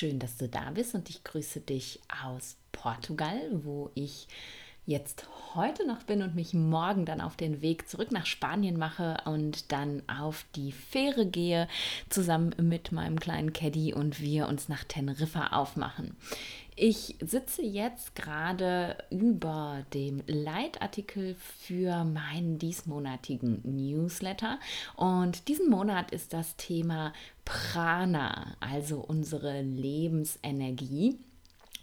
Schön, dass du da bist und ich grüße dich aus Portugal, wo ich jetzt heute noch bin und mich morgen dann auf den Weg zurück nach Spanien mache und dann auf die Fähre gehe, zusammen mit meinem kleinen Caddy und wir uns nach Teneriffa aufmachen. Ich sitze jetzt gerade über dem Leitartikel für meinen diesmonatigen Newsletter und diesen Monat ist das Thema Prana, also unsere Lebensenergie.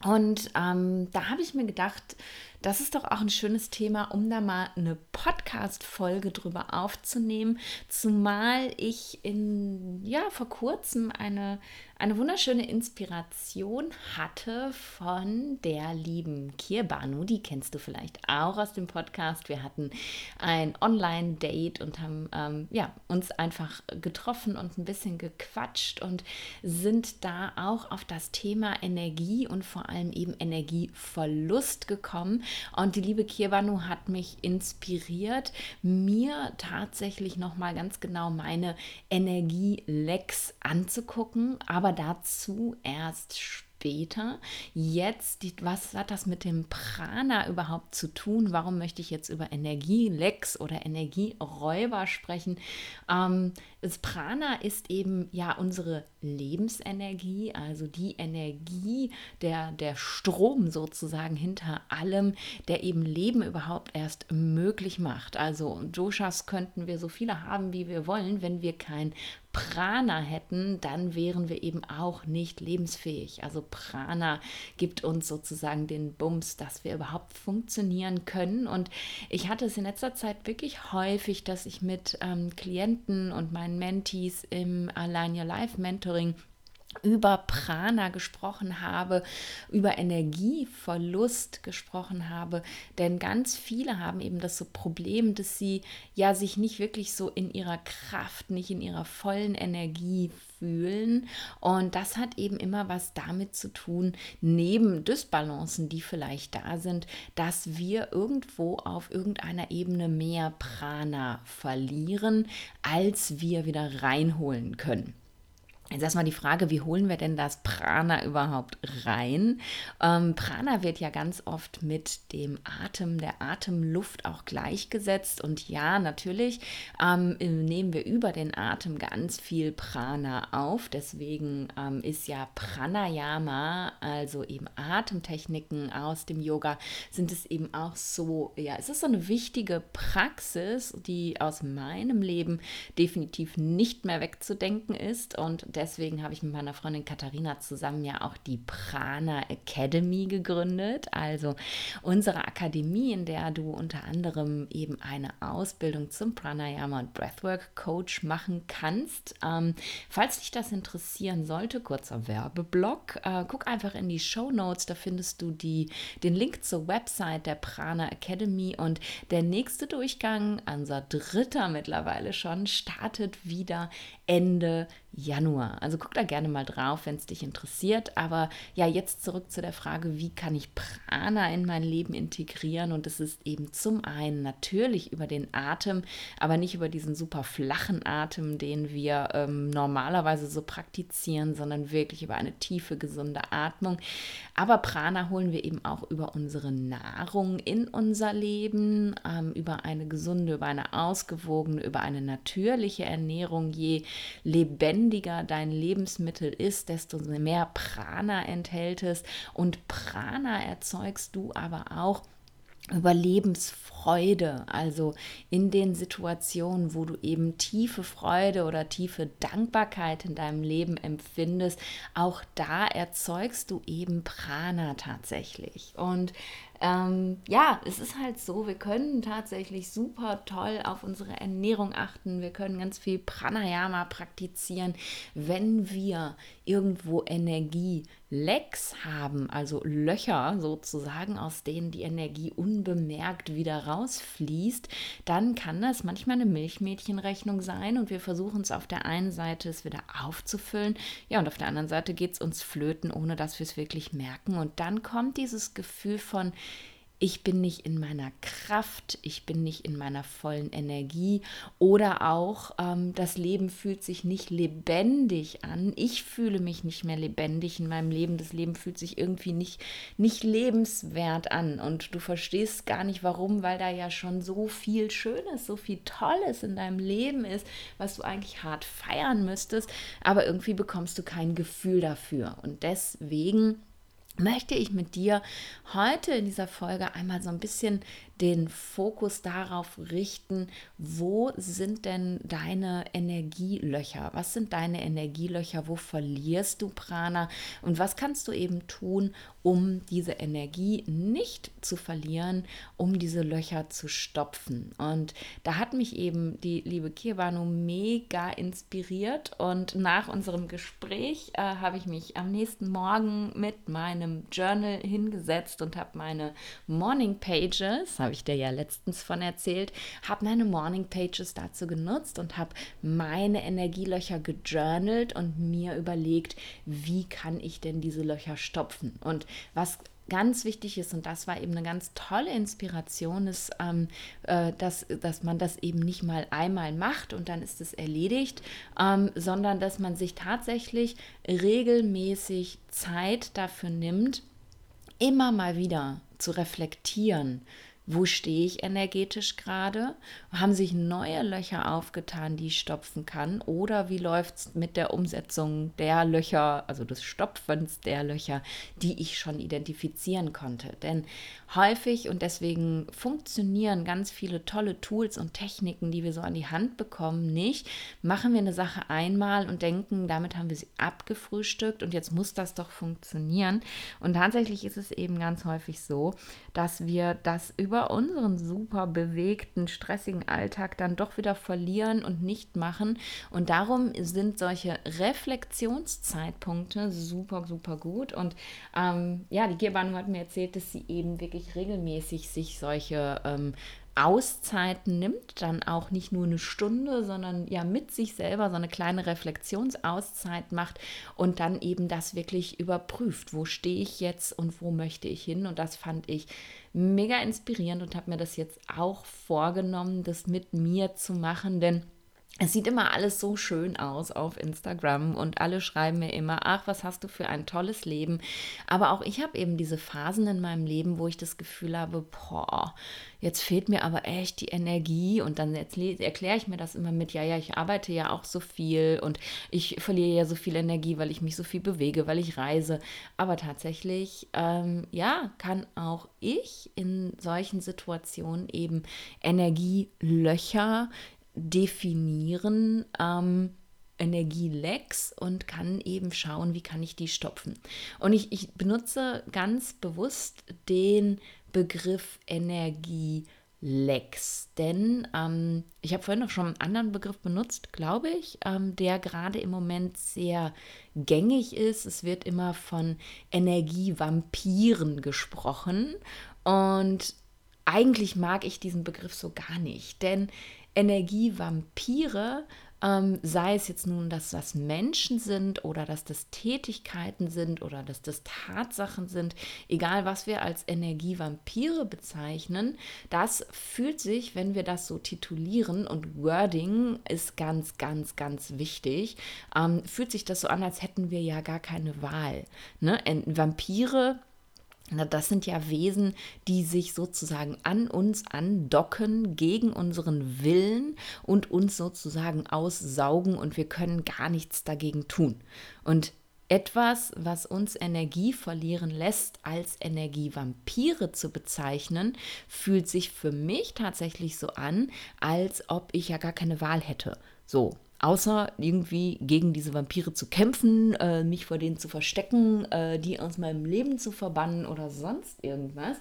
Und ähm, da habe ich mir gedacht, das ist doch auch ein schönes Thema, um da mal eine Podcast-Folge drüber aufzunehmen. Zumal ich in, ja, vor kurzem eine, eine wunderschöne Inspiration hatte von der lieben Kirbanu. Die kennst du vielleicht auch aus dem Podcast. Wir hatten ein Online-Date und haben ähm, ja, uns einfach getroffen und ein bisschen gequatscht und sind da auch auf das Thema Energie und vor allem eben Energieverlust gekommen. Und die liebe Kirbanu hat mich inspiriert, mir tatsächlich nochmal ganz genau meine Energielecks anzugucken, aber dazu erst später später. Jetzt, was hat das mit dem Prana überhaupt zu tun? Warum möchte ich jetzt über Energielecks oder Energieräuber sprechen? Ähm, das Prana ist eben ja unsere Lebensenergie, also die Energie, der, der Strom sozusagen hinter allem, der eben Leben überhaupt erst möglich macht. Also Doshas könnten wir so viele haben, wie wir wollen, wenn wir kein Prana hätten, dann wären wir eben auch nicht lebensfähig. Also Prana gibt uns sozusagen den Bums, dass wir überhaupt funktionieren können. Und ich hatte es in letzter Zeit wirklich häufig, dass ich mit ähm, Klienten und meinen Mentees im Align Your Life Mentoring über Prana gesprochen habe, über Energieverlust gesprochen habe, denn ganz viele haben eben das so Problem, dass sie ja sich nicht wirklich so in ihrer Kraft, nicht in ihrer vollen Energie fühlen und das hat eben immer was damit zu tun, neben Dysbalancen, die vielleicht da sind, dass wir irgendwo auf irgendeiner Ebene mehr Prana verlieren, als wir wieder reinholen können. Jetzt erstmal die Frage, wie holen wir denn das Prana überhaupt rein? Ähm, Prana wird ja ganz oft mit dem Atem, der Atemluft auch gleichgesetzt. Und ja, natürlich ähm, nehmen wir über den Atem ganz viel Prana auf. Deswegen ähm, ist ja Pranayama, also eben Atemtechniken aus dem Yoga, sind es eben auch so, ja, es ist so eine wichtige Praxis, die aus meinem Leben definitiv nicht mehr wegzudenken ist. Und deswegen habe ich mit meiner Freundin Katharina zusammen ja auch die Prana Academy gegründet. Also unsere Akademie, in der du unter anderem eben eine Ausbildung zum Pranayama und Breathwork Coach machen kannst. Ähm, falls dich das interessieren sollte, kurzer Werbeblock, äh, guck einfach in die Show Notes, da findest du die, den Link zur Website der Prana Academy und der nächste Durchgang, unser dritter mittlerweile schon, startet wieder Ende Januar. Also guck da gerne mal drauf, wenn es dich interessiert. Aber ja, jetzt zurück zu der Frage, wie kann ich Prana in mein Leben integrieren? Und es ist eben zum einen natürlich über den Atem, aber nicht über diesen super flachen Atem, den wir ähm, normalerweise so praktizieren, sondern wirklich über eine tiefe, gesunde Atmung. Aber Prana holen wir eben auch über unsere Nahrung in unser Leben, ähm, über eine gesunde, über eine ausgewogene, über eine natürliche Ernährung. Je lebendiger dein Lebensmittel ist, desto mehr Prana enthält es. Und Prana erzeugst du aber auch Überlebensfreude, also in den Situationen, wo du eben tiefe Freude oder tiefe Dankbarkeit in deinem Leben empfindest, auch da erzeugst du eben Prana tatsächlich. Und ähm, ja, es ist halt so, wir können tatsächlich super toll auf unsere Ernährung achten. Wir können ganz viel Pranayama praktizieren, wenn wir irgendwo Energielecks haben, also Löcher sozusagen, aus denen die Energie unbemerkt wieder rausfließt, dann kann das manchmal eine Milchmädchenrechnung sein und wir versuchen es auf der einen Seite es wieder aufzufüllen, ja, und auf der anderen Seite geht es uns flöten, ohne dass wir es wirklich merken. Und dann kommt dieses Gefühl von ich bin nicht in meiner Kraft, ich bin nicht in meiner vollen Energie oder auch ähm, das Leben fühlt sich nicht lebendig an. Ich fühle mich nicht mehr lebendig in meinem Leben. Das Leben fühlt sich irgendwie nicht, nicht lebenswert an und du verstehst gar nicht warum, weil da ja schon so viel Schönes, so viel Tolles in deinem Leben ist, was du eigentlich hart feiern müsstest, aber irgendwie bekommst du kein Gefühl dafür und deswegen möchte ich mit dir heute in dieser Folge einmal so ein bisschen den Fokus darauf richten, wo sind denn deine Energielöcher? Was sind deine Energielöcher? Wo verlierst du Prana? Und was kannst du eben tun, um diese Energie nicht zu verlieren, um diese Löcher zu stopfen? Und da hat mich eben die liebe Kirbanu mega inspiriert. Und nach unserem Gespräch äh, habe ich mich am nächsten Morgen mit meinem Journal hingesetzt und habe meine Morning Pages, habe ich dir ja letztens von erzählt, habe meine Morning Pages dazu genutzt und habe meine Energielöcher gejournalt und mir überlegt, wie kann ich denn diese Löcher stopfen? Und was ganz wichtig ist, und das war eben eine ganz tolle Inspiration, ist, ähm, äh, dass, dass man das eben nicht mal einmal macht und dann ist es erledigt, ähm, sondern dass man sich tatsächlich regelmäßig Zeit dafür nimmt, immer mal wieder zu reflektieren, wo stehe ich energetisch gerade? Haben sich neue Löcher aufgetan, die ich stopfen kann? Oder wie läuft es mit der Umsetzung der Löcher, also des Stopfens der Löcher, die ich schon identifizieren konnte? Denn häufig und deswegen funktionieren ganz viele tolle Tools und Techniken, die wir so an die Hand bekommen, nicht. Machen wir eine Sache einmal und denken, damit haben wir sie abgefrühstückt und jetzt muss das doch funktionieren. Und tatsächlich ist es eben ganz häufig so, dass wir das über über unseren super bewegten, stressigen Alltag dann doch wieder verlieren und nicht machen. Und darum sind solche Reflexionszeitpunkte super, super gut. Und ähm, ja, die Gierbanu hat mir erzählt, dass sie eben wirklich regelmäßig sich solche ähm, Auszeiten nimmt, dann auch nicht nur eine Stunde, sondern ja mit sich selber so eine kleine Reflexionsauszeit macht und dann eben das wirklich überprüft, wo stehe ich jetzt und wo möchte ich hin. Und das fand ich mega inspirierend und habe mir das jetzt auch vorgenommen, das mit mir zu machen, denn es sieht immer alles so schön aus auf Instagram und alle schreiben mir immer, ach, was hast du für ein tolles Leben. Aber auch ich habe eben diese Phasen in meinem Leben, wo ich das Gefühl habe, boah, jetzt fehlt mir aber echt die Energie und dann erkläre ich mir das immer mit, ja, ja, ich arbeite ja auch so viel und ich verliere ja so viel Energie, weil ich mich so viel bewege, weil ich reise. Aber tatsächlich, ähm, ja, kann auch ich in solchen Situationen eben Energielöcher definieren, ähm, Energielecks und kann eben schauen, wie kann ich die stopfen. Und ich, ich benutze ganz bewusst den Begriff Energielecks, denn ähm, ich habe vorhin noch schon einen anderen Begriff benutzt, glaube ich, ähm, der gerade im Moment sehr gängig ist. Es wird immer von Energievampiren gesprochen und eigentlich mag ich diesen Begriff so gar nicht, denn Energievampire, ähm, sei es jetzt nun, dass das Menschen sind oder dass das Tätigkeiten sind oder dass das Tatsachen sind, egal was wir als Energievampire bezeichnen, das fühlt sich, wenn wir das so titulieren und Wording ist ganz, ganz, ganz wichtig, ähm, fühlt sich das so an, als hätten wir ja gar keine Wahl. Ne? Vampire na, das sind ja Wesen, die sich sozusagen an uns andocken, gegen unseren Willen und uns sozusagen aussaugen und wir können gar nichts dagegen tun. Und etwas, was uns Energie verlieren lässt, als Energievampire zu bezeichnen, fühlt sich für mich tatsächlich so an, als ob ich ja gar keine Wahl hätte. So, Außer irgendwie gegen diese Vampire zu kämpfen, äh, mich vor denen zu verstecken, äh, die aus meinem Leben zu verbannen oder sonst irgendwas.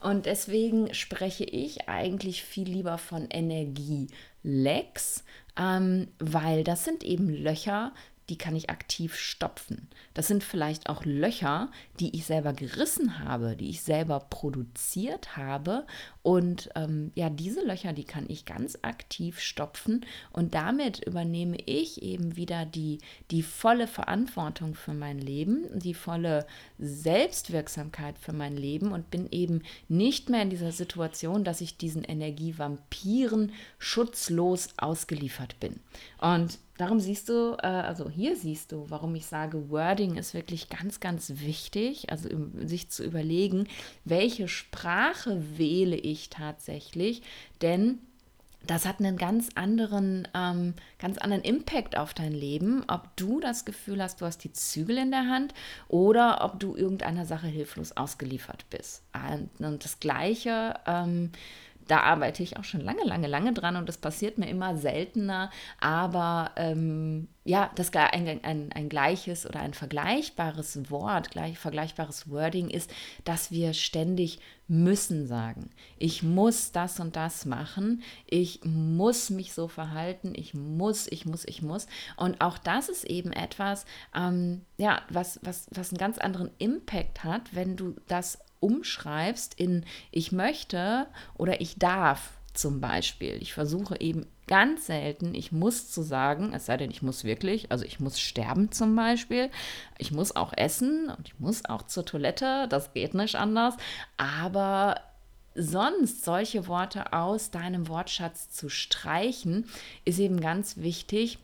Und deswegen spreche ich eigentlich viel lieber von Energielecks, ähm, weil das sind eben Löcher, die kann ich aktiv stopfen. Das sind vielleicht auch Löcher, die ich selber gerissen habe, die ich selber produziert habe. Und ähm, ja, diese Löcher, die kann ich ganz aktiv stopfen. Und damit übernehme ich eben wieder die, die volle Verantwortung für mein Leben, die volle Selbstwirksamkeit für mein Leben und bin eben nicht mehr in dieser Situation, dass ich diesen Energievampiren schutzlos ausgeliefert bin. Und darum siehst du, äh, also hier siehst du, warum ich sage, Wording ist wirklich ganz, ganz wichtig. Also sich zu überlegen, welche Sprache wähle ich tatsächlich, denn das hat einen ganz anderen, ähm, ganz anderen Impact auf dein Leben, ob du das Gefühl hast, du hast die Zügel in der Hand oder ob du irgendeiner Sache hilflos ausgeliefert bist. Und, und das Gleiche ähm, da arbeite ich auch schon lange, lange, lange dran und das passiert mir immer seltener. Aber ähm, ja, das ein, ein, ein gleiches oder ein vergleichbares Wort, gleich vergleichbares Wording ist, dass wir ständig müssen sagen. Ich muss das und das machen. Ich muss mich so verhalten. Ich muss, ich muss, ich muss. Und auch das ist eben etwas, ähm, ja, was, was, was einen ganz anderen Impact hat, wenn du das umschreibst in ich möchte oder ich darf zum Beispiel. Ich versuche eben ganz selten, ich muss zu sagen, es sei denn, ich muss wirklich, also ich muss sterben zum Beispiel, ich muss auch essen und ich muss auch zur Toilette, das geht nicht anders, aber sonst solche Worte aus deinem Wortschatz zu streichen, ist eben ganz wichtig,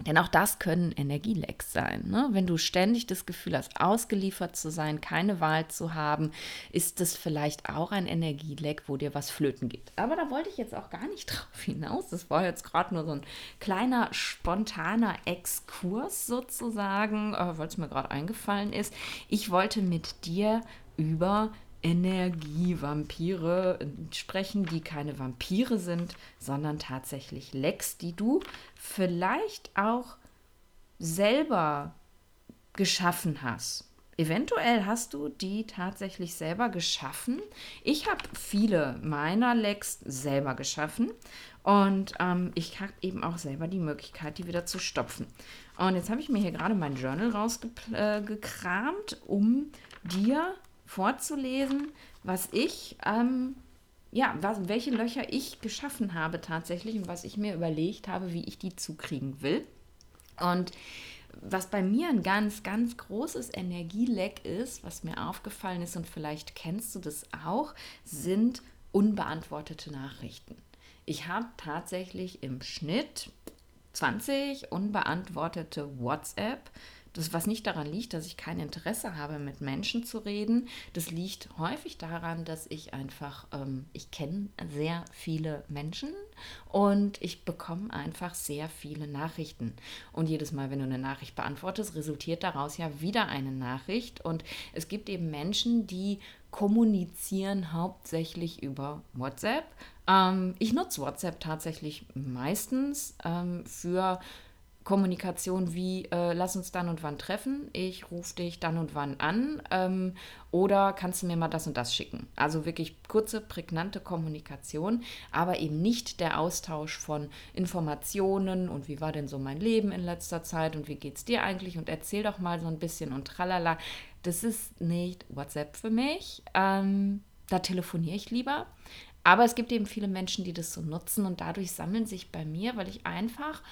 denn auch das können Energielecks sein. Ne? Wenn du ständig das Gefühl hast, ausgeliefert zu sein, keine Wahl zu haben, ist das vielleicht auch ein Energieleck, wo dir was flöten geht. Aber da wollte ich jetzt auch gar nicht drauf hinaus. Das war jetzt gerade nur so ein kleiner, spontaner Exkurs sozusagen, äh, weil es mir gerade eingefallen ist. Ich wollte mit dir über Energievampire sprechen, die keine Vampire sind, sondern tatsächlich Lecks, die du vielleicht auch selber geschaffen hast. Eventuell hast du die tatsächlich selber geschaffen. Ich habe viele meiner Lecks selber geschaffen und ähm, ich habe eben auch selber die Möglichkeit, die wieder zu stopfen. Und jetzt habe ich mir hier gerade mein Journal rausgekramt, um dir vorzulesen, was ich, ähm, ja, was, welche Löcher ich geschaffen habe tatsächlich und was ich mir überlegt habe, wie ich die zukriegen will. Und was bei mir ein ganz, ganz großes Energieleck ist, was mir aufgefallen ist und vielleicht kennst du das auch, sind unbeantwortete Nachrichten. Ich habe tatsächlich im Schnitt 20 unbeantwortete WhatsApp das, was nicht daran liegt, dass ich kein Interesse habe, mit Menschen zu reden. Das liegt häufig daran, dass ich einfach, ähm, ich kenne sehr viele Menschen und ich bekomme einfach sehr viele Nachrichten. Und jedes Mal, wenn du eine Nachricht beantwortest, resultiert daraus ja wieder eine Nachricht. Und es gibt eben Menschen, die kommunizieren hauptsächlich über WhatsApp. Ähm, ich nutze WhatsApp tatsächlich meistens ähm, für Kommunikation wie, äh, lass uns dann und wann treffen, ich rufe dich dann und wann an ähm, oder kannst du mir mal das und das schicken. Also wirklich kurze, prägnante Kommunikation, aber eben nicht der Austausch von Informationen und wie war denn so mein Leben in letzter Zeit und wie geht es dir eigentlich und erzähl doch mal so ein bisschen und tralala. Das ist nicht WhatsApp für mich. Ähm, da telefoniere ich lieber. Aber es gibt eben viele Menschen, die das so nutzen und dadurch sammeln sich bei mir, weil ich einfach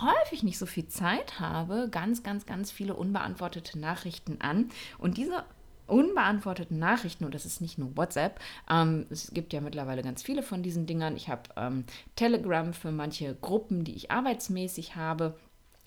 häufig nicht so viel Zeit habe, ganz, ganz, ganz viele unbeantwortete Nachrichten an. Und diese unbeantworteten Nachrichten, und das ist nicht nur WhatsApp, ähm, es gibt ja mittlerweile ganz viele von diesen Dingern. Ich habe ähm, Telegram für manche Gruppen, die ich arbeitsmäßig habe.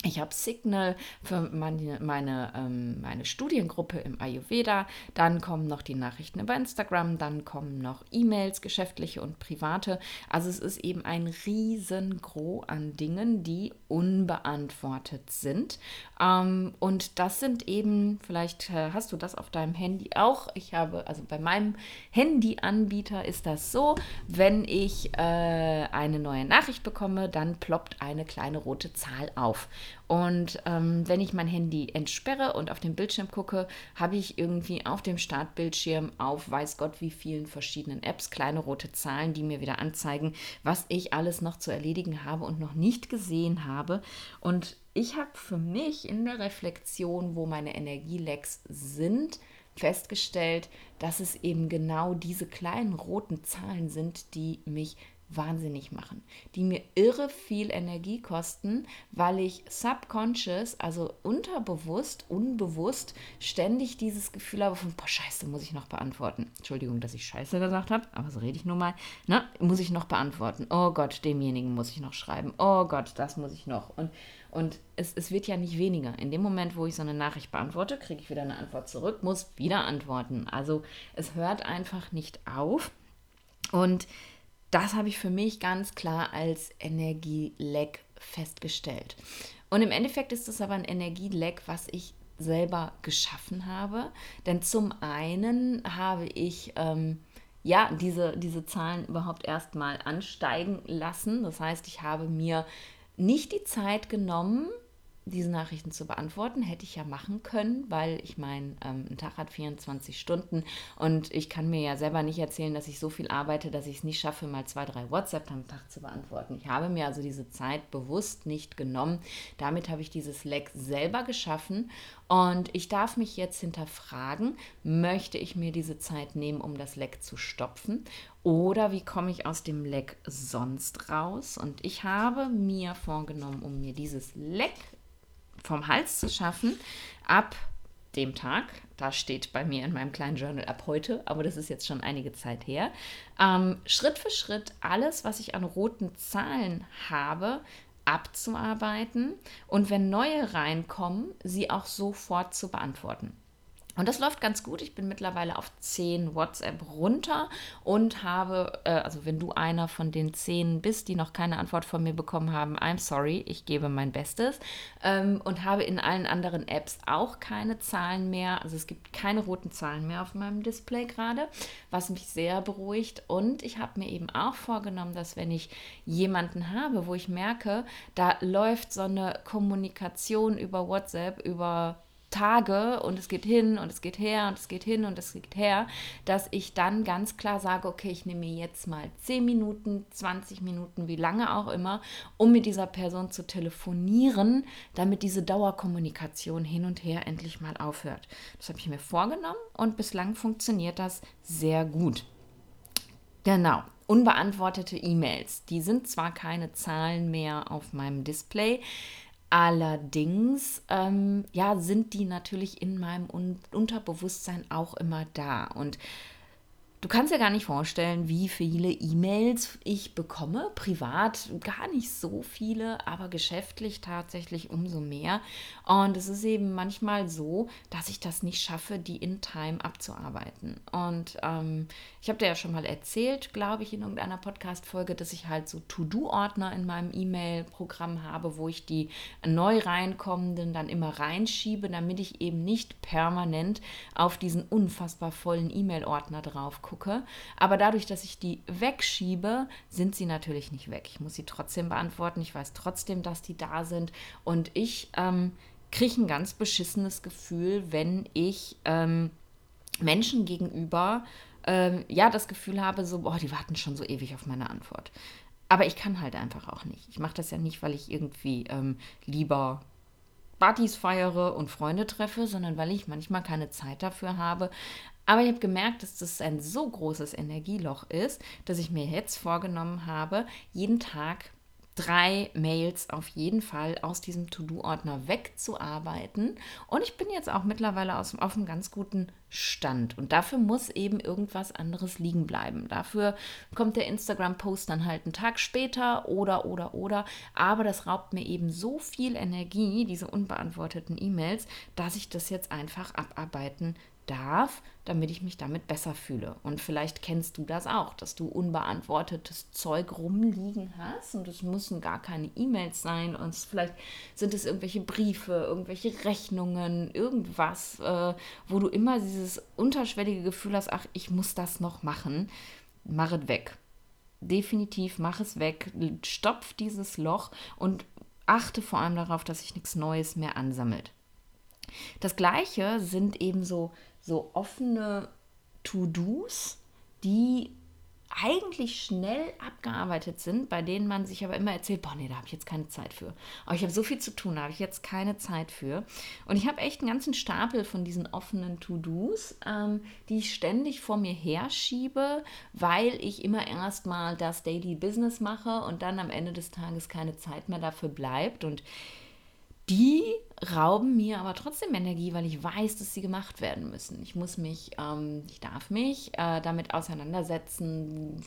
Ich habe Signal für meine, meine, ähm, meine Studiengruppe im Ayurveda. Dann kommen noch die Nachrichten über Instagram. Dann kommen noch E-Mails, geschäftliche und private. Also es ist eben ein riesengro an Dingen, die unbeantwortet sind. Ähm, und das sind eben, vielleicht äh, hast du das auf deinem Handy auch. Ich habe, also bei meinem Handyanbieter ist das so, wenn ich äh, eine neue Nachricht bekomme, dann ploppt eine kleine rote Zahl auf. Und ähm, wenn ich mein Handy entsperre und auf den Bildschirm gucke, habe ich irgendwie auf dem Startbildschirm auf weiß Gott wie vielen verschiedenen Apps kleine rote Zahlen, die mir wieder anzeigen, was ich alles noch zu erledigen habe und noch nicht gesehen habe. Und ich habe für mich in der Reflexion, wo meine Energielecks sind, festgestellt, dass es eben genau diese kleinen roten Zahlen sind, die mich wahnsinnig machen, die mir irre viel Energie kosten, weil ich subconscious, also unterbewusst, unbewusst, ständig dieses Gefühl habe von, boah, scheiße, muss ich noch beantworten. Entschuldigung, dass ich scheiße gesagt habe, aber so rede ich nun mal. Ne? Muss ich noch beantworten. Oh Gott, demjenigen muss ich noch schreiben. Oh Gott, das muss ich noch. Und, und es, es wird ja nicht weniger. In dem Moment, wo ich so eine Nachricht beantworte, kriege ich wieder eine Antwort zurück, muss wieder antworten. Also es hört einfach nicht auf. Und das habe ich für mich ganz klar als Energieleck festgestellt. Und im Endeffekt ist es aber ein Energieleck, was ich selber geschaffen habe. Denn zum einen habe ich ähm, ja diese, diese Zahlen überhaupt erstmal ansteigen lassen. Das heißt, ich habe mir nicht die Zeit genommen, diese Nachrichten zu beantworten. Hätte ich ja machen können, weil ich meine, ähm, ein Tag hat 24 Stunden und ich kann mir ja selber nicht erzählen, dass ich so viel arbeite, dass ich es nicht schaffe, mal zwei, drei WhatsApp am Tag zu beantworten. Ich habe mir also diese Zeit bewusst nicht genommen. Damit habe ich dieses Leck selber geschaffen und ich darf mich jetzt hinterfragen, möchte ich mir diese Zeit nehmen, um das Leck zu stopfen oder wie komme ich aus dem Leck sonst raus? Und ich habe mir vorgenommen, um mir dieses Leck vom Hals zu schaffen, ab dem Tag, da steht bei mir in meinem kleinen Journal ab heute, aber das ist jetzt schon einige Zeit her, ähm, Schritt für Schritt alles, was ich an roten Zahlen habe, abzuarbeiten und wenn neue reinkommen, sie auch sofort zu beantworten. Und das läuft ganz gut. Ich bin mittlerweile auf 10 WhatsApp runter und habe, äh, also wenn du einer von den 10 bist, die noch keine Antwort von mir bekommen haben, I'm sorry, ich gebe mein Bestes. Ähm, und habe in allen anderen Apps auch keine Zahlen mehr. Also es gibt keine roten Zahlen mehr auf meinem Display gerade, was mich sehr beruhigt. Und ich habe mir eben auch vorgenommen, dass wenn ich jemanden habe, wo ich merke, da läuft so eine Kommunikation über WhatsApp, über Tage und es geht hin und es geht her und es geht hin und es geht her, dass ich dann ganz klar sage, okay, ich nehme mir jetzt mal 10 Minuten, 20 Minuten, wie lange auch immer, um mit dieser Person zu telefonieren, damit diese Dauerkommunikation hin und her endlich mal aufhört. Das habe ich mir vorgenommen und bislang funktioniert das sehr gut. Genau. Unbeantwortete E-Mails, die sind zwar keine Zahlen mehr auf meinem Display, Allerdings, ähm, ja, sind die natürlich in meinem Un Unterbewusstsein auch immer da. Und Du kannst dir gar nicht vorstellen, wie viele E-Mails ich bekomme. Privat gar nicht so viele, aber geschäftlich tatsächlich umso mehr. Und es ist eben manchmal so, dass ich das nicht schaffe, die in Time abzuarbeiten. Und ähm, ich habe dir ja schon mal erzählt, glaube ich, in irgendeiner Podcast-Folge, dass ich halt so To-Do-Ordner in meinem E-Mail-Programm habe, wo ich die neu reinkommenden dann immer reinschiebe, damit ich eben nicht permanent auf diesen unfassbar vollen E-Mail-Ordner drauf gucke. Aber dadurch, dass ich die wegschiebe, sind sie natürlich nicht weg. Ich muss sie trotzdem beantworten. Ich weiß trotzdem, dass die da sind. Und ich ähm, kriege ein ganz beschissenes Gefühl, wenn ich ähm, Menschen gegenüber ähm, ja das Gefühl habe, so, boah, die warten schon so ewig auf meine Antwort. Aber ich kann halt einfach auch nicht. Ich mache das ja nicht, weil ich irgendwie ähm, lieber Partys feiere und Freunde treffe, sondern weil ich manchmal keine Zeit dafür habe. Aber ich habe gemerkt, dass das ein so großes Energieloch ist, dass ich mir jetzt vorgenommen habe, jeden Tag drei Mails auf jeden Fall aus diesem To-Do-Ordner wegzuarbeiten. Und ich bin jetzt auch mittlerweile aus, auf einem ganz guten Stand. Und dafür muss eben irgendwas anderes liegen bleiben. Dafür kommt der Instagram-Post dann halt einen Tag später oder, oder, oder. Aber das raubt mir eben so viel Energie, diese unbeantworteten E-Mails, dass ich das jetzt einfach abarbeiten darf, damit ich mich damit besser fühle. Und vielleicht kennst du das auch, dass du unbeantwortetes Zeug rumliegen hast und es müssen gar keine E-Mails sein und vielleicht sind es irgendwelche Briefe, irgendwelche Rechnungen, irgendwas, äh, wo du immer dieses unterschwellige Gefühl hast, ach, ich muss das noch machen. Mach es weg. Definitiv mach es weg, stopf dieses Loch und achte vor allem darauf, dass sich nichts Neues mehr ansammelt. Das gleiche sind eben so, so offene To-Dos, die eigentlich schnell abgearbeitet sind, bei denen man sich aber immer erzählt, boah, nee, da habe ich jetzt keine Zeit für. Aber ich habe so viel zu tun, da habe ich jetzt keine Zeit für. Und ich habe echt einen ganzen Stapel von diesen offenen To-Dos, ähm, die ich ständig vor mir herschiebe, weil ich immer erstmal das Daily Business mache und dann am Ende des Tages keine Zeit mehr dafür bleibt. Und die rauben mir aber trotzdem Energie, weil ich weiß, dass sie gemacht werden müssen. Ich muss mich, ähm, ich darf mich äh, damit auseinandersetzen,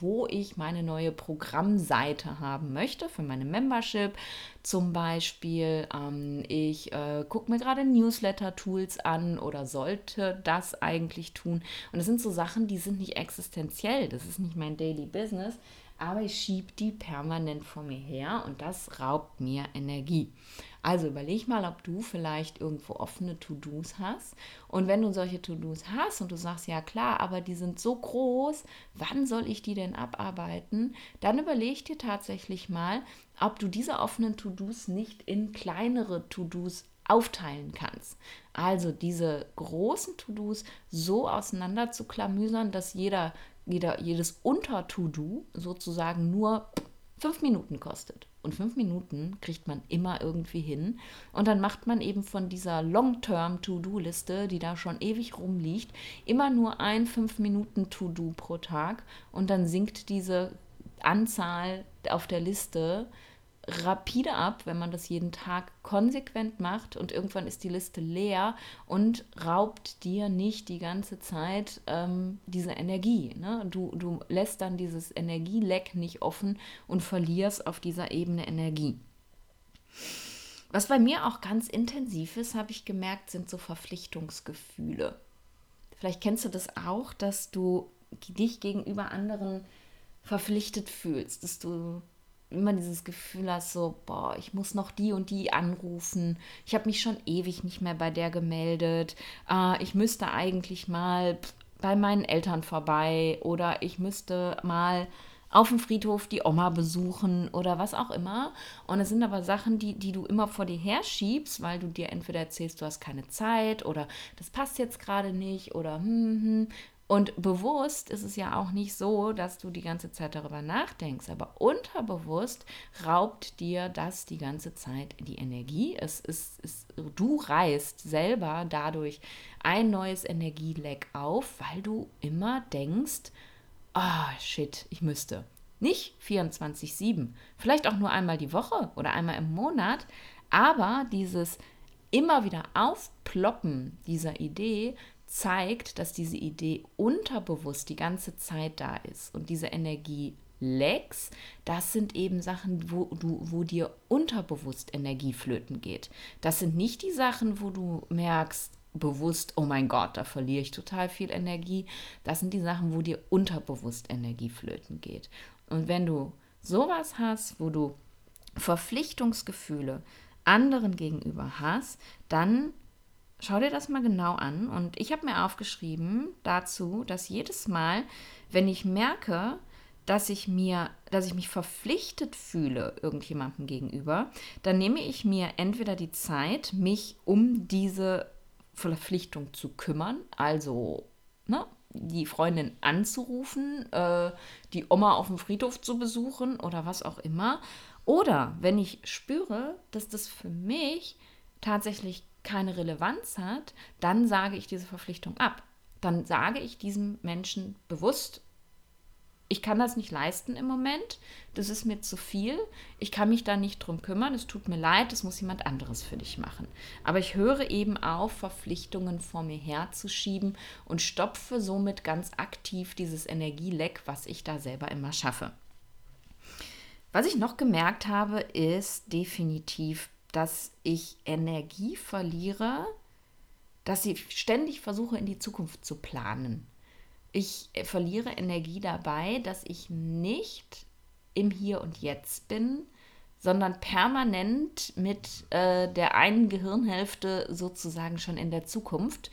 wo ich meine neue Programmseite haben möchte für meine Membership. Zum Beispiel, ähm, ich äh, gucke mir gerade Newsletter-Tools an oder sollte das eigentlich tun. Und das sind so Sachen, die sind nicht existenziell. Das ist nicht mein Daily Business aber ich schiebe die permanent vor mir her und das raubt mir Energie. Also überleg mal, ob du vielleicht irgendwo offene To-Dos hast. Und wenn du solche To-Dos hast und du sagst, ja klar, aber die sind so groß, wann soll ich die denn abarbeiten? Dann überleg dir tatsächlich mal, ob du diese offenen To-Dos nicht in kleinere To-Dos aufteilen kannst. Also diese großen To-Dos so auseinander zu klamüsern, dass jeder, jeder, jedes Unter-To-Do sozusagen nur fünf Minuten kostet. Und fünf Minuten kriegt man immer irgendwie hin. Und dann macht man eben von dieser Long-Term-To-Do-Liste, die da schon ewig rumliegt, immer nur ein fünf Minuten To-Do pro Tag. Und dann sinkt diese Anzahl auf der Liste rapide ab, wenn man das jeden Tag konsequent macht und irgendwann ist die Liste leer und raubt dir nicht die ganze Zeit ähm, diese Energie. Ne? Du, du lässt dann dieses Energieleck nicht offen und verlierst auf dieser Ebene Energie. Was bei mir auch ganz intensiv ist, habe ich gemerkt, sind so Verpflichtungsgefühle. Vielleicht kennst du das auch, dass du dich gegenüber anderen verpflichtet fühlst, dass du immer dieses Gefühl hast, so, boah, ich muss noch die und die anrufen. Ich habe mich schon ewig nicht mehr bei der gemeldet. Äh, ich müsste eigentlich mal bei meinen Eltern vorbei oder ich müsste mal auf dem Friedhof die Oma besuchen oder was auch immer. Und es sind aber Sachen, die, die du immer vor dir herschiebst, weil du dir entweder erzählst, du hast keine Zeit oder das passt jetzt gerade nicht oder hm, hm. Und bewusst ist es ja auch nicht so, dass du die ganze Zeit darüber nachdenkst, aber unterbewusst raubt dir das die ganze Zeit die Energie. Es ist, es, du reißt selber dadurch ein neues Energieleck auf, weil du immer denkst, ah, oh, shit, ich müsste. Nicht 24-7, vielleicht auch nur einmal die Woche oder einmal im Monat, aber dieses immer wieder Aufploppen dieser Idee zeigt, dass diese Idee unterbewusst die ganze Zeit da ist und diese Energie Lecks, das sind eben Sachen, wo du, wo dir unterbewusst Energie flöten geht. Das sind nicht die Sachen, wo du merkst, bewusst, oh mein Gott, da verliere ich total viel Energie. Das sind die Sachen, wo dir unterbewusst Energie flöten geht. Und wenn du sowas hast, wo du Verpflichtungsgefühle anderen gegenüber hast, dann Schau dir das mal genau an. Und ich habe mir aufgeschrieben dazu, dass jedes Mal, wenn ich merke, dass ich mir, dass ich mich verpflichtet fühle irgendjemandem gegenüber, dann nehme ich mir entweder die Zeit, mich um diese Verpflichtung zu kümmern, also ne, die Freundin anzurufen, äh, die Oma auf dem Friedhof zu besuchen oder was auch immer. Oder wenn ich spüre, dass das für mich tatsächlich keine Relevanz hat, dann sage ich diese Verpflichtung ab. Dann sage ich diesem Menschen bewusst, ich kann das nicht leisten im Moment, das ist mir zu viel, ich kann mich da nicht drum kümmern, es tut mir leid, das muss jemand anderes für dich machen. Aber ich höre eben auf, Verpflichtungen vor mir herzuschieben und stopfe somit ganz aktiv dieses Energieleck, was ich da selber immer schaffe. Was ich noch gemerkt habe, ist definitiv dass ich Energie verliere, dass ich ständig versuche, in die Zukunft zu planen. Ich verliere Energie dabei, dass ich nicht im Hier und Jetzt bin, sondern permanent mit äh, der einen Gehirnhälfte sozusagen schon in der Zukunft.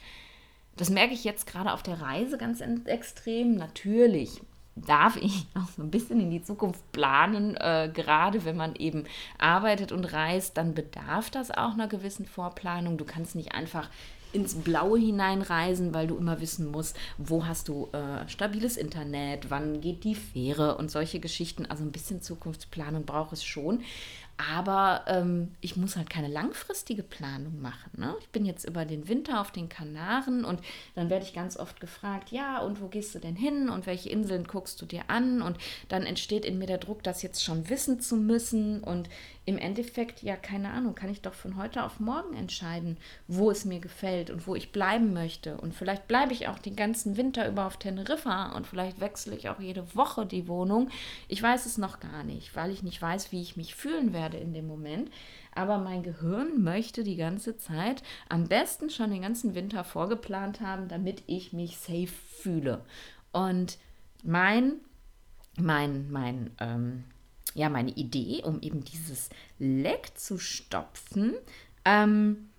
Das merke ich jetzt gerade auf der Reise ganz extrem. Natürlich darf ich auch so ein bisschen in die Zukunft planen. Äh, gerade wenn man eben arbeitet und reist, dann bedarf das auch einer gewissen Vorplanung. Du kannst nicht einfach ins Blaue hineinreisen, weil du immer wissen musst, wo hast du äh, stabiles Internet, wann geht die Fähre und solche Geschichten. Also ein bisschen Zukunftsplanung braucht es schon. Aber ähm, ich muss halt keine langfristige Planung machen. Ne? Ich bin jetzt über den Winter auf den Kanaren und dann werde ich ganz oft gefragt, ja, und wo gehst du denn hin und welche Inseln guckst du dir an? Und dann entsteht in mir der Druck, das jetzt schon wissen zu müssen. Und im Endeffekt, ja, keine Ahnung, kann ich doch von heute auf morgen entscheiden, wo es mir gefällt und wo ich bleiben möchte. Und vielleicht bleibe ich auch den ganzen Winter über auf Teneriffa und vielleicht wechsle ich auch jede Woche die Wohnung. Ich weiß es noch gar nicht, weil ich nicht weiß, wie ich mich fühlen werde in dem Moment. Aber mein Gehirn möchte die ganze Zeit am besten schon den ganzen Winter vorgeplant haben, damit ich mich safe fühle. Und mein, mein, mein, ähm, ja, meine Idee, um eben dieses Leck zu stopfen, ähm,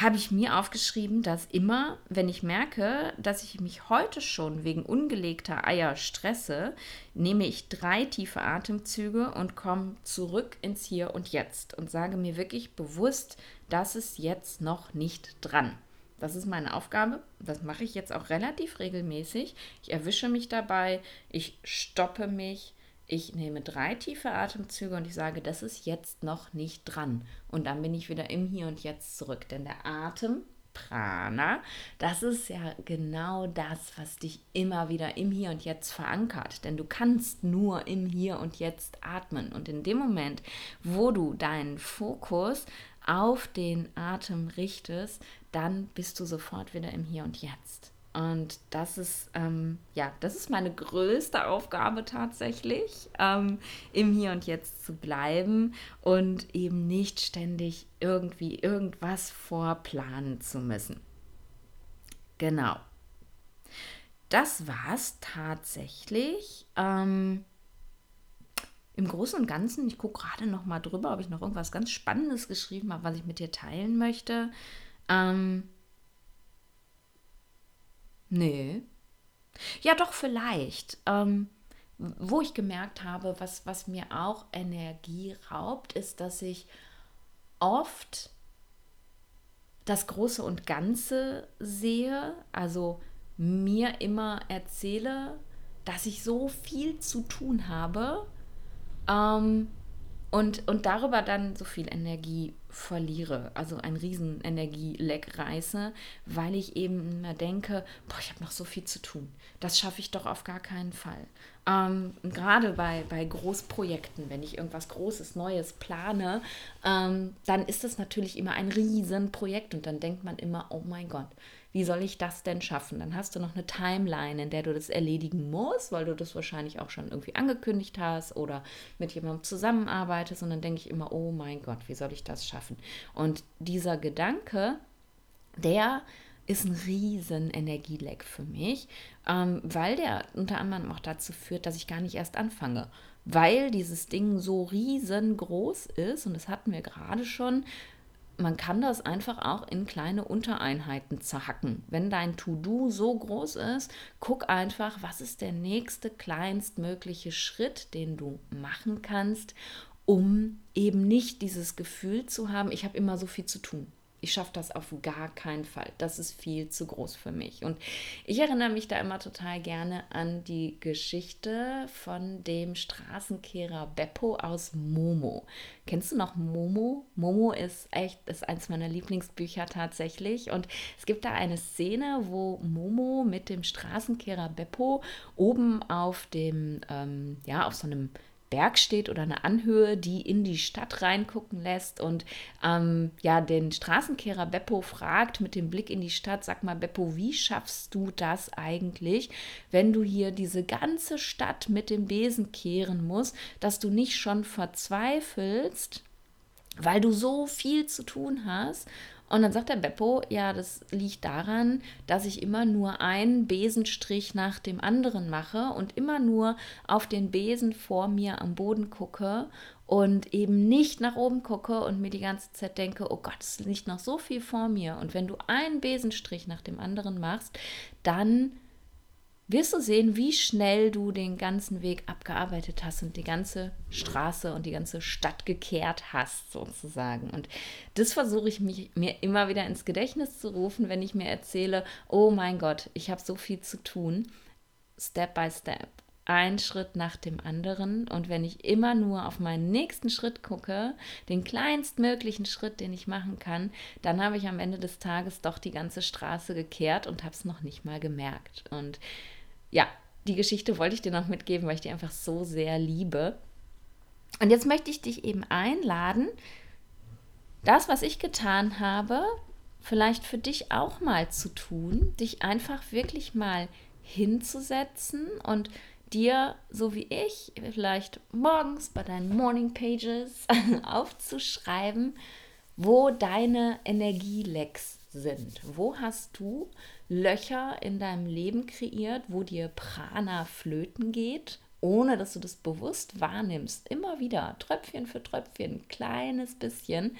habe ich mir aufgeschrieben, dass immer, wenn ich merke, dass ich mich heute schon wegen ungelegter Eier stresse, nehme ich drei tiefe Atemzüge und komme zurück ins Hier und Jetzt und sage mir wirklich bewusst, das ist jetzt noch nicht dran. Das ist meine Aufgabe. Das mache ich jetzt auch relativ regelmäßig. Ich erwische mich dabei, ich stoppe mich, ich nehme drei tiefe Atemzüge und ich sage, das ist jetzt noch nicht dran. Und dann bin ich wieder im Hier und Jetzt zurück. Denn der Atem, Prana, das ist ja genau das, was dich immer wieder im Hier und Jetzt verankert. Denn du kannst nur im Hier und Jetzt atmen. Und in dem Moment, wo du deinen Fokus auf den Atem richtest, dann bist du sofort wieder im Hier und Jetzt. Und das ist, ähm, ja, das ist meine größte Aufgabe tatsächlich, ähm, im Hier und Jetzt zu bleiben und eben nicht ständig irgendwie irgendwas vorplanen zu müssen. Genau. Das war es tatsächlich. Ähm, Im Großen und Ganzen, ich gucke gerade noch mal drüber, ob ich noch irgendwas ganz Spannendes geschrieben habe, was ich mit dir teilen möchte. Ähm, Nee. Ja, doch, vielleicht. Ähm, wo ich gemerkt habe, was, was mir auch Energie raubt, ist, dass ich oft das Große und Ganze sehe, also mir immer erzähle, dass ich so viel zu tun habe ähm, und, und darüber dann so viel Energie verliere, also ein riesen Energieleck reiße, weil ich eben immer denke, boah, ich habe noch so viel zu tun. Das schaffe ich doch auf gar keinen Fall. Ähm, gerade bei, bei Großprojekten, wenn ich irgendwas Großes, Neues plane, ähm, dann ist das natürlich immer ein Riesenprojekt und dann denkt man immer, oh mein Gott, wie soll ich das denn schaffen? Dann hast du noch eine Timeline, in der du das erledigen musst, weil du das wahrscheinlich auch schon irgendwie angekündigt hast oder mit jemandem zusammenarbeitest. Und dann denke ich immer, oh mein Gott, wie soll ich das schaffen? Und dieser Gedanke, der ist ein riesen Energieleck für mich, ähm, weil der unter anderem auch dazu führt, dass ich gar nicht erst anfange. Weil dieses Ding so riesengroß ist, und das hatten wir gerade schon, man kann das einfach auch in kleine Untereinheiten zerhacken. Wenn dein To-Do so groß ist, guck einfach, was ist der nächste kleinstmögliche Schritt, den du machen kannst, um eben nicht dieses Gefühl zu haben, ich habe immer so viel zu tun ich schaffe das auf gar keinen Fall. Das ist viel zu groß für mich. Und ich erinnere mich da immer total gerne an die Geschichte von dem Straßenkehrer Beppo aus Momo. Kennst du noch Momo? Momo ist echt, ist eins meiner Lieblingsbücher tatsächlich. Und es gibt da eine Szene, wo Momo mit dem Straßenkehrer Beppo oben auf dem, ähm, ja, auf so einem Berg steht oder eine Anhöhe, die in die Stadt reingucken lässt und ähm, ja, den Straßenkehrer Beppo fragt mit dem Blick in die Stadt, sag mal Beppo, wie schaffst du das eigentlich, wenn du hier diese ganze Stadt mit dem Besen kehren musst, dass du nicht schon verzweifelst, weil du so viel zu tun hast und dann sagt der Beppo, ja, das liegt daran, dass ich immer nur einen Besenstrich nach dem anderen mache und immer nur auf den Besen vor mir am Boden gucke und eben nicht nach oben gucke und mir die ganze Zeit denke, oh Gott, es liegt noch so viel vor mir. Und wenn du einen Besenstrich nach dem anderen machst, dann wirst du sehen, wie schnell du den ganzen Weg abgearbeitet hast und die ganze Straße und die ganze Stadt gekehrt hast, sozusagen. Und das versuche ich mich, mir immer wieder ins Gedächtnis zu rufen, wenn ich mir erzähle, oh mein Gott, ich habe so viel zu tun. Step by Step. Ein Schritt nach dem anderen. Und wenn ich immer nur auf meinen nächsten Schritt gucke, den kleinstmöglichen Schritt, den ich machen kann, dann habe ich am Ende des Tages doch die ganze Straße gekehrt und habe es noch nicht mal gemerkt. Und ja, die Geschichte wollte ich dir noch mitgeben, weil ich die einfach so sehr liebe. Und jetzt möchte ich dich eben einladen, das, was ich getan habe, vielleicht für dich auch mal zu tun, dich einfach wirklich mal hinzusetzen und dir, so wie ich, vielleicht morgens bei deinen Morning Pages aufzuschreiben, wo deine Energielecks sind. Wo hast du Löcher in deinem Leben kreiert, wo dir Prana flöten geht, ohne dass du das bewusst wahrnimmst. Immer wieder, Tröpfchen für Tröpfchen, kleines bisschen.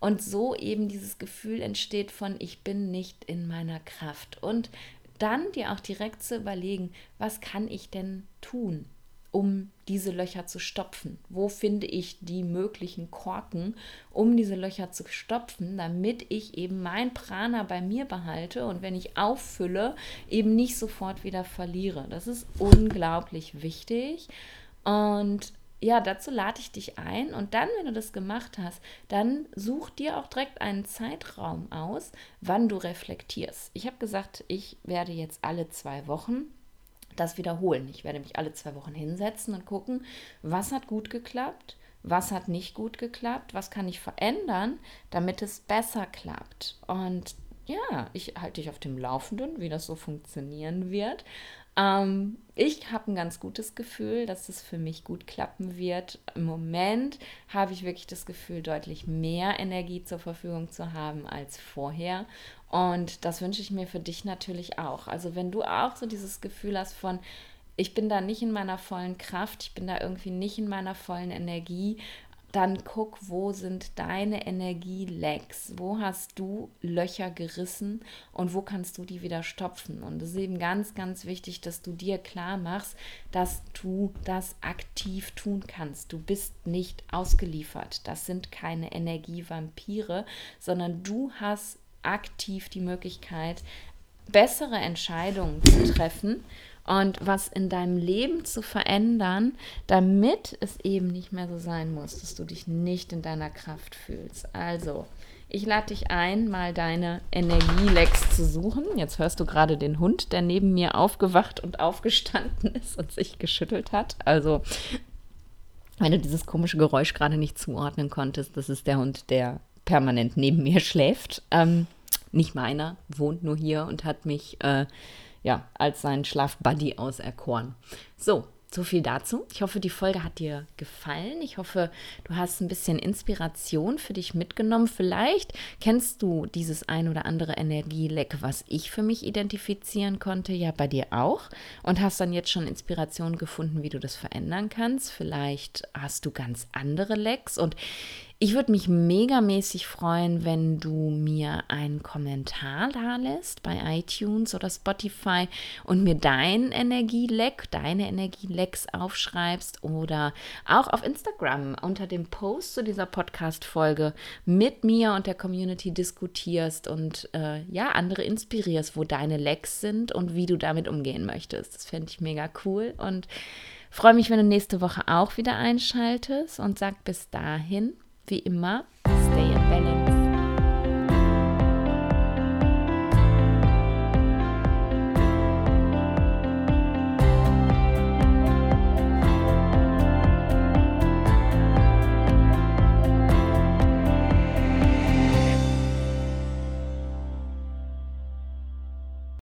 Und so eben dieses Gefühl entsteht von, ich bin nicht in meiner Kraft. Und dann dir auch direkt zu überlegen, was kann ich denn tun? Um diese Löcher zu stopfen? Wo finde ich die möglichen Korken, um diese Löcher zu stopfen, damit ich eben mein Prana bei mir behalte und wenn ich auffülle, eben nicht sofort wieder verliere? Das ist unglaublich wichtig und ja, dazu lade ich dich ein und dann, wenn du das gemacht hast, dann such dir auch direkt einen Zeitraum aus, wann du reflektierst. Ich habe gesagt, ich werde jetzt alle zwei Wochen das wiederholen. Ich werde mich alle zwei Wochen hinsetzen und gucken, was hat gut geklappt, was hat nicht gut geklappt, was kann ich verändern, damit es besser klappt. Und ja, ich halte dich auf dem Laufenden, wie das so funktionieren wird. Ähm, ich habe ein ganz gutes Gefühl, dass es für mich gut klappen wird. Im Moment habe ich wirklich das Gefühl, deutlich mehr Energie zur Verfügung zu haben als vorher. Und das wünsche ich mir für dich natürlich auch. Also wenn du auch so dieses Gefühl hast von, ich bin da nicht in meiner vollen Kraft, ich bin da irgendwie nicht in meiner vollen Energie, dann guck, wo sind deine Energielecks? Wo hast du Löcher gerissen und wo kannst du die wieder stopfen? Und es ist eben ganz, ganz wichtig, dass du dir klar machst, dass du das aktiv tun kannst. Du bist nicht ausgeliefert. Das sind keine Energievampire, sondern du hast aktiv die Möglichkeit, bessere Entscheidungen zu treffen und was in deinem Leben zu verändern, damit es eben nicht mehr so sein muss, dass du dich nicht in deiner Kraft fühlst. Also, ich lade dich ein, mal deine Energielecks zu suchen. Jetzt hörst du gerade den Hund, der neben mir aufgewacht und aufgestanden ist und sich geschüttelt hat. Also, wenn du dieses komische Geräusch gerade nicht zuordnen konntest, das ist der Hund, der permanent neben mir schläft. Ähm, nicht meiner, wohnt nur hier und hat mich äh, ja als seinen Schlafbuddy auserkoren. So, so viel dazu. Ich hoffe, die Folge hat dir gefallen. Ich hoffe, du hast ein bisschen Inspiration für dich mitgenommen. Vielleicht kennst du dieses ein oder andere Energieleck, was ich für mich identifizieren konnte, ja bei dir auch und hast dann jetzt schon Inspiration gefunden, wie du das verändern kannst. Vielleicht hast du ganz andere Lecks und ich würde mich megamäßig freuen, wenn du mir einen Kommentar da lässt bei iTunes oder Spotify und mir dein Energieleck, deine Energielecks aufschreibst oder auch auf Instagram unter dem Post zu dieser Podcast-Folge mit mir und der Community diskutierst und äh, ja, andere inspirierst, wo deine Lecks sind und wie du damit umgehen möchtest. Das fände ich mega cool und freue mich, wenn du nächste Woche auch wieder einschaltest und sag bis dahin wie immer, stay in balance.